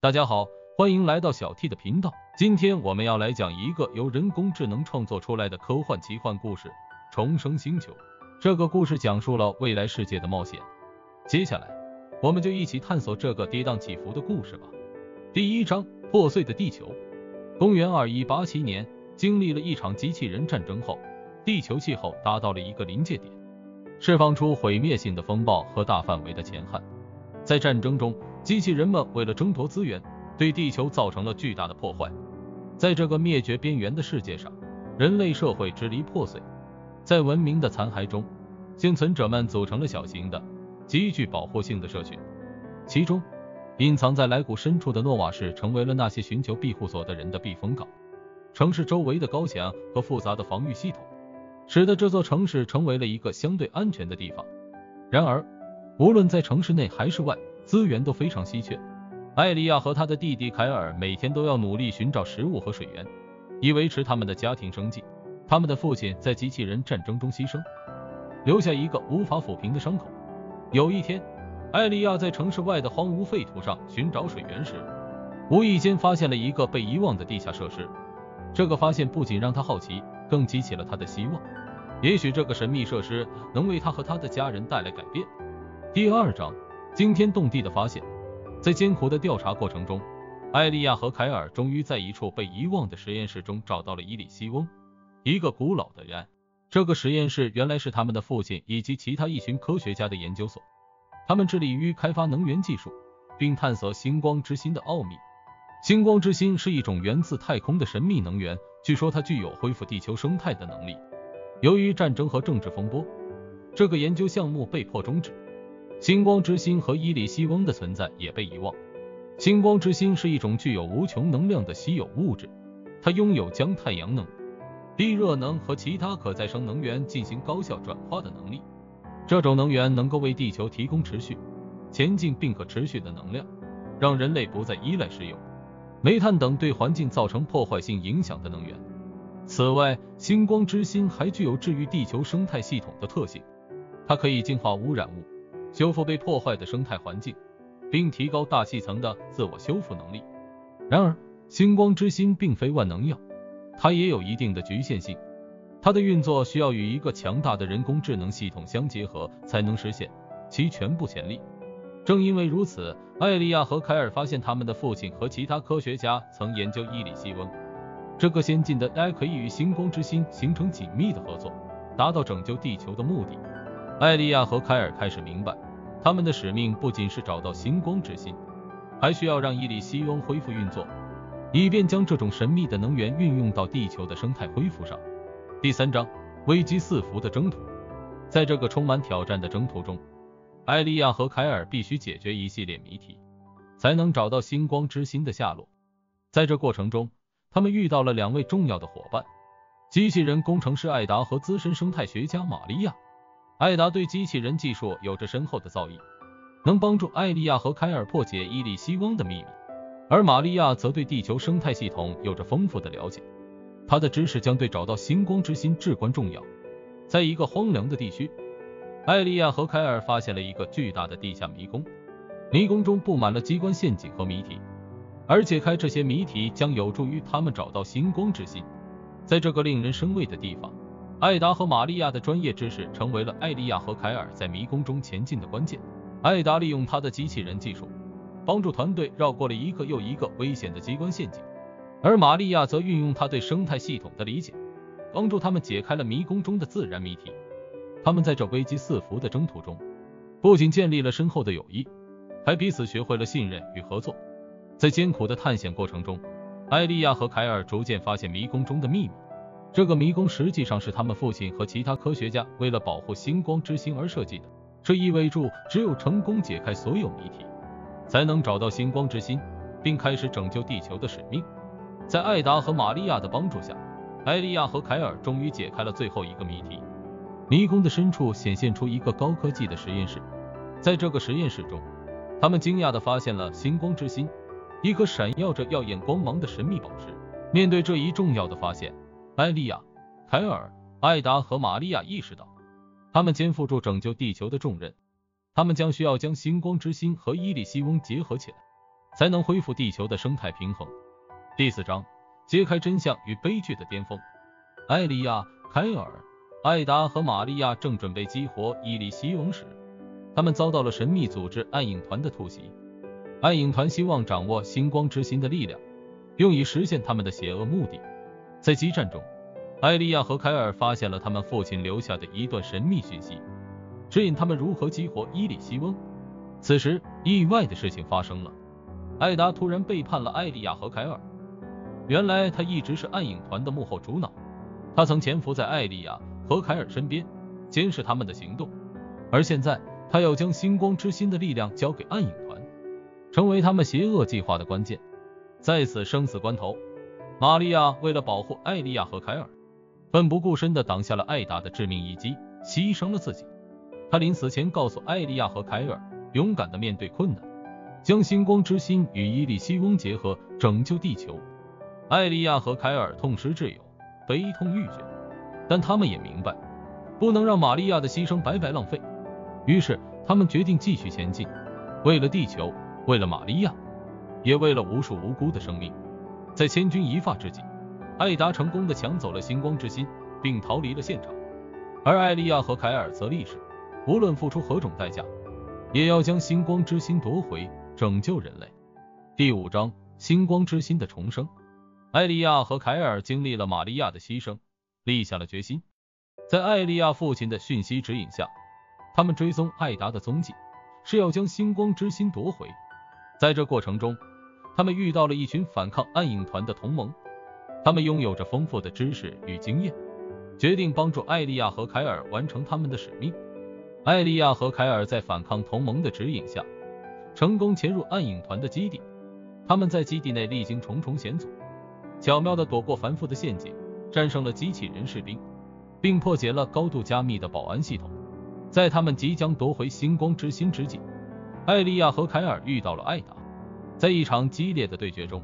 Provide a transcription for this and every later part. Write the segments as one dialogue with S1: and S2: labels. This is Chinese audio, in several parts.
S1: 大家好，欢迎来到小 T 的频道。今天我们要来讲一个由人工智能创作出来的科幻奇幻故事《重生星球》。这个故事讲述了未来世界的冒险。接下来，我们就一起探索这个跌宕起伏的故事吧。第一章：破碎的地球。公元二一八七年，经历了一场机器人战争后，地球气候达到了一个临界点，释放出毁灭性的风暴和大范围的前旱。在战争中，机器人们为了争夺资源，对地球造成了巨大的破坏。在这个灭绝边缘的世界上，人类社会支离破碎。在文明的残骸中，幸存者们组成了小型的、极具保护性的社群。其中，隐藏在莱古深处的诺瓦市成为了那些寻求庇护所的人的避风港。城市周围的高墙和复杂的防御系统，使得这座城市成为了一个相对安全的地方。然而，无论在城市内还是外，资源都非常稀缺。艾利亚和他的弟弟凯尔每天都要努力寻找食物和水源，以维持他们的家庭生计。他们的父亲在机器人战争中牺牲，留下一个无法抚平的伤口。有一天，艾利亚在城市外的荒芜废土上寻找水源时，无意间发现了一个被遗忘的地下设施。这个发现不仅让他好奇，更激起了他的希望。也许这个神秘设施能为他和他的家人带来改变。第二章，惊天动地的发现。在艰苦的调查过程中，艾利亚和凯尔终于在一处被遗忘的实验室中找到了伊里希翁，一个古老的人。这个实验室原来是他们的父亲以及其他一群科学家的研究所，他们致力于开发能源技术，并探索星光之心的奥秘。星光之心是一种源自太空的神秘能源，据说它具有恢复地球生态的能力。由于战争和政治风波，这个研究项目被迫终止。星光之心和伊里希翁的存在也被遗忘。星光之心是一种具有无穷能量的稀有物质，它拥有将太阳能、地热能和其他可再生能源进行高效转化的能力。这种能源能够为地球提供持续、前进并可持续的能量，让人类不再依赖石油、煤炭等对环境造成破坏性影响的能源。此外，星光之心还具有治愈地球生态系统的特性，它可以净化污染物。修复被破坏的生态环境，并提高大气层的自我修复能力。然而，星光之心并非万能药，它也有一定的局限性。它的运作需要与一个强大的人工智能系统相结合，才能实现其全部潜力。正因为如此，艾利亚和凯尔发现他们的父亲和其他科学家曾研究伊里希翁这个先进的 AI 可以与星光之心形成紧密的合作，达到拯救地球的目的。艾利亚和凯尔开始明白，他们的使命不仅是找到星光之心，还需要让伊里希翁恢复运作，以便将这种神秘的能源运用到地球的生态恢复上。第三章，危机四伏的征途。在这个充满挑战的征途中，艾利亚和凯尔必须解决一系列谜题，才能找到星光之心的下落。在这过程中，他们遇到了两位重要的伙伴：机器人工程师艾达和资深生态学家玛利亚。艾达对机器人技术有着深厚的造诣，能帮助艾利亚和凯尔破解伊利希翁的秘密，而玛利亚则对地球生态系统有着丰富的了解，她的知识将对找到星光之心至关重要。在一个荒凉的地区，艾利亚和凯尔发现了一个巨大的地下迷宫，迷宫中布满了机关陷阱和谜题，而解开这些谜题将有助于他们找到星光之心。在这个令人生畏的地方。艾达和玛利亚的专业知识成为了艾利亚和凯尔在迷宫中前进的关键。艾达利用他的机器人技术，帮助团队绕过了一个又一个危险的机关陷阱，而玛利亚则运用他对生态系统的理解，帮助他们解开了迷宫中的自然谜题。他们在这危机四伏的征途中，不仅建立了深厚的友谊，还彼此学会了信任与合作。在艰苦的探险过程中，艾利亚和凯尔逐渐发现迷宫中的秘密。这个迷宫实际上是他们父亲和其他科学家为了保护星光之星而设计的。这意味着只有成功解开所有谜题，才能找到星光之心，并开始拯救地球的使命。在艾达和玛利亚的帮助下，艾利亚和凯尔终于解开了最后一个谜题。迷宫的深处显现出一个高科技的实验室，在这个实验室中，他们惊讶地发现了星光之心，一颗闪耀着耀眼光芒的神秘宝石。面对这一重要的发现，艾利亚、凯尔、艾达和玛利亚意识到，他们肩负住拯救地球的重任。他们将需要将星光之心和伊利希翁结合起来，才能恢复地球的生态平衡。第四章，揭开真相与悲剧的巅峰。艾利亚、凯尔、艾达和玛利亚正准备激活伊利西翁时，他们遭到了神秘组织暗影团的突袭。暗影团希望掌握星光之心的力量，用以实现他们的邪恶目的。在激战中，艾利亚和凯尔发现了他们父亲留下的一段神秘讯息，指引他们如何激活伊利西翁。此时，意外的事情发生了，艾达突然背叛了艾利亚和凯尔。原来他一直是暗影团的幕后主脑，他曾潜伏在艾利亚和凯尔身边，监视他们的行动。而现在，他要将星光之心的力量交给暗影团，成为他们邪恶计划的关键。在此生死关头，玛利亚为了保护艾利亚和凯尔，奋不顾身地挡下了艾达的致命一击，牺牲了自己。他临死前告诉艾利亚和凯尔，勇敢地面对困难，将星光之心与伊利西翁结合，拯救地球。艾利亚和凯尔痛失挚友，悲痛欲绝，但他们也明白，不能让玛利亚的牺牲白白浪费。于是，他们决定继续前进，为了地球，为了玛利亚，也为了无数无辜的生命。在千钧一发之际，艾达成功的抢走了星光之心，并逃离了现场。而艾利亚和凯尔则立誓，无论付出何种代价，也要将星光之心夺回，拯救人类。第五章：星光之心的重生。艾利亚和凯尔经历了玛利亚的牺牲，立下了决心。在艾利亚父亲的讯息指引下，他们追踪艾达的踪迹，是要将星光之心夺回。在这过程中，他们遇到了一群反抗暗影团的同盟，他们拥有着丰富的知识与经验，决定帮助艾利亚和凯尔完成他们的使命。艾利亚和凯尔在反抗同盟的指引下，成功潜入暗影团的基地。他们在基地内历经重重险阻。巧妙地躲过繁复的陷阱，战胜了机器人士兵，并破解了高度加密的保安系统。在他们即将夺回星光之心之际，艾利亚和凯尔遇到了艾达。在一场激烈的对决中，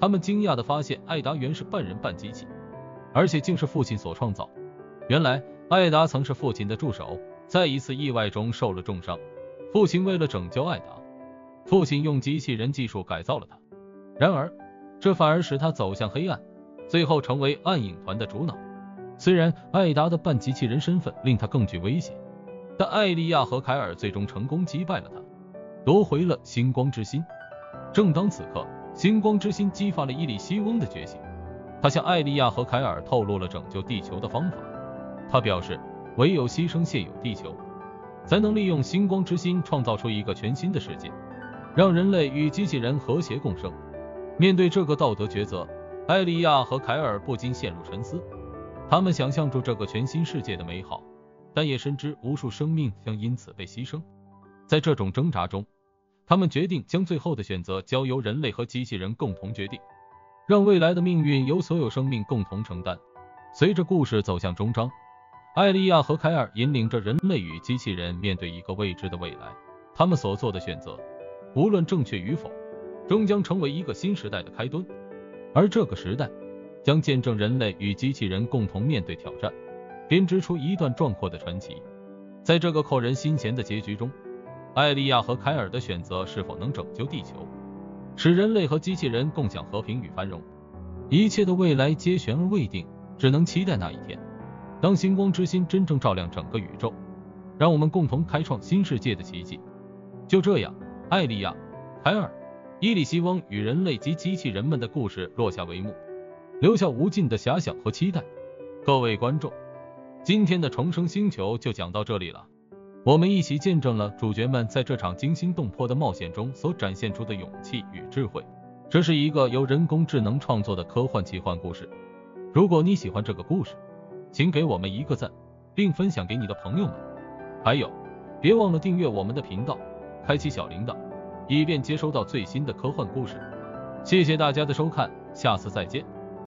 S1: 他们惊讶地发现艾达原是半人半机器，而且竟是父亲所创造。原来，艾达曾是父亲的助手，在一次意外中受了重伤。父亲为了拯救艾达，父亲用机器人技术改造了他。然而，这反而使他走向黑暗，最后成为暗影团的主脑。虽然艾达的半机器人身份令他更具威胁，但艾利亚和凯尔最终成功击败了他，夺回了星光之心。正当此刻，星光之心激发了伊利西翁的觉醒，他向艾利亚和凯尔透露了拯救地球的方法。他表示，唯有牺牲现有地球，才能利用星光之心创造出一个全新的世界，让人类与机器人和谐共生。面对这个道德抉择，艾利亚和凯尔不禁陷入沉思。他们想象出这个全新世界的美好，但也深知无数生命将因此被牺牲。在这种挣扎中，他们决定将最后的选择交由人类和机器人共同决定，让未来的命运由所有生命共同承担。随着故事走向终章，艾利亚和凯尔引领着人类与机器人面对一个未知的未来。他们所做的选择，无论正确与否。终将成为一个新时代的开端，而这个时代将见证人类与机器人共同面对挑战，编织出一段壮阔的传奇。在这个扣人心弦的结局中，艾利亚和凯尔的选择是否能拯救地球，使人类和机器人共享和平与繁荣？一切的未来皆悬而未定，只能期待那一天，当星光之心真正照亮整个宇宙，让我们共同开创新世界的奇迹。就这样，艾利亚、凯尔。伊利希翁与人类及机器人们的故事落下帷幕，留下无尽的遐想和期待。各位观众，今天的重生星球就讲到这里了。我们一起见证了主角们在这场惊心动魄的冒险中所展现出的勇气与智慧。这是一个由人工智能创作的科幻奇幻故事。如果你喜欢这个故事，请给我们一个赞，并分享给你的朋友们。还有，别忘了订阅我们的频道，开启小铃铛。以便接收到最新的科幻故事。谢谢大家的收看，下次再见。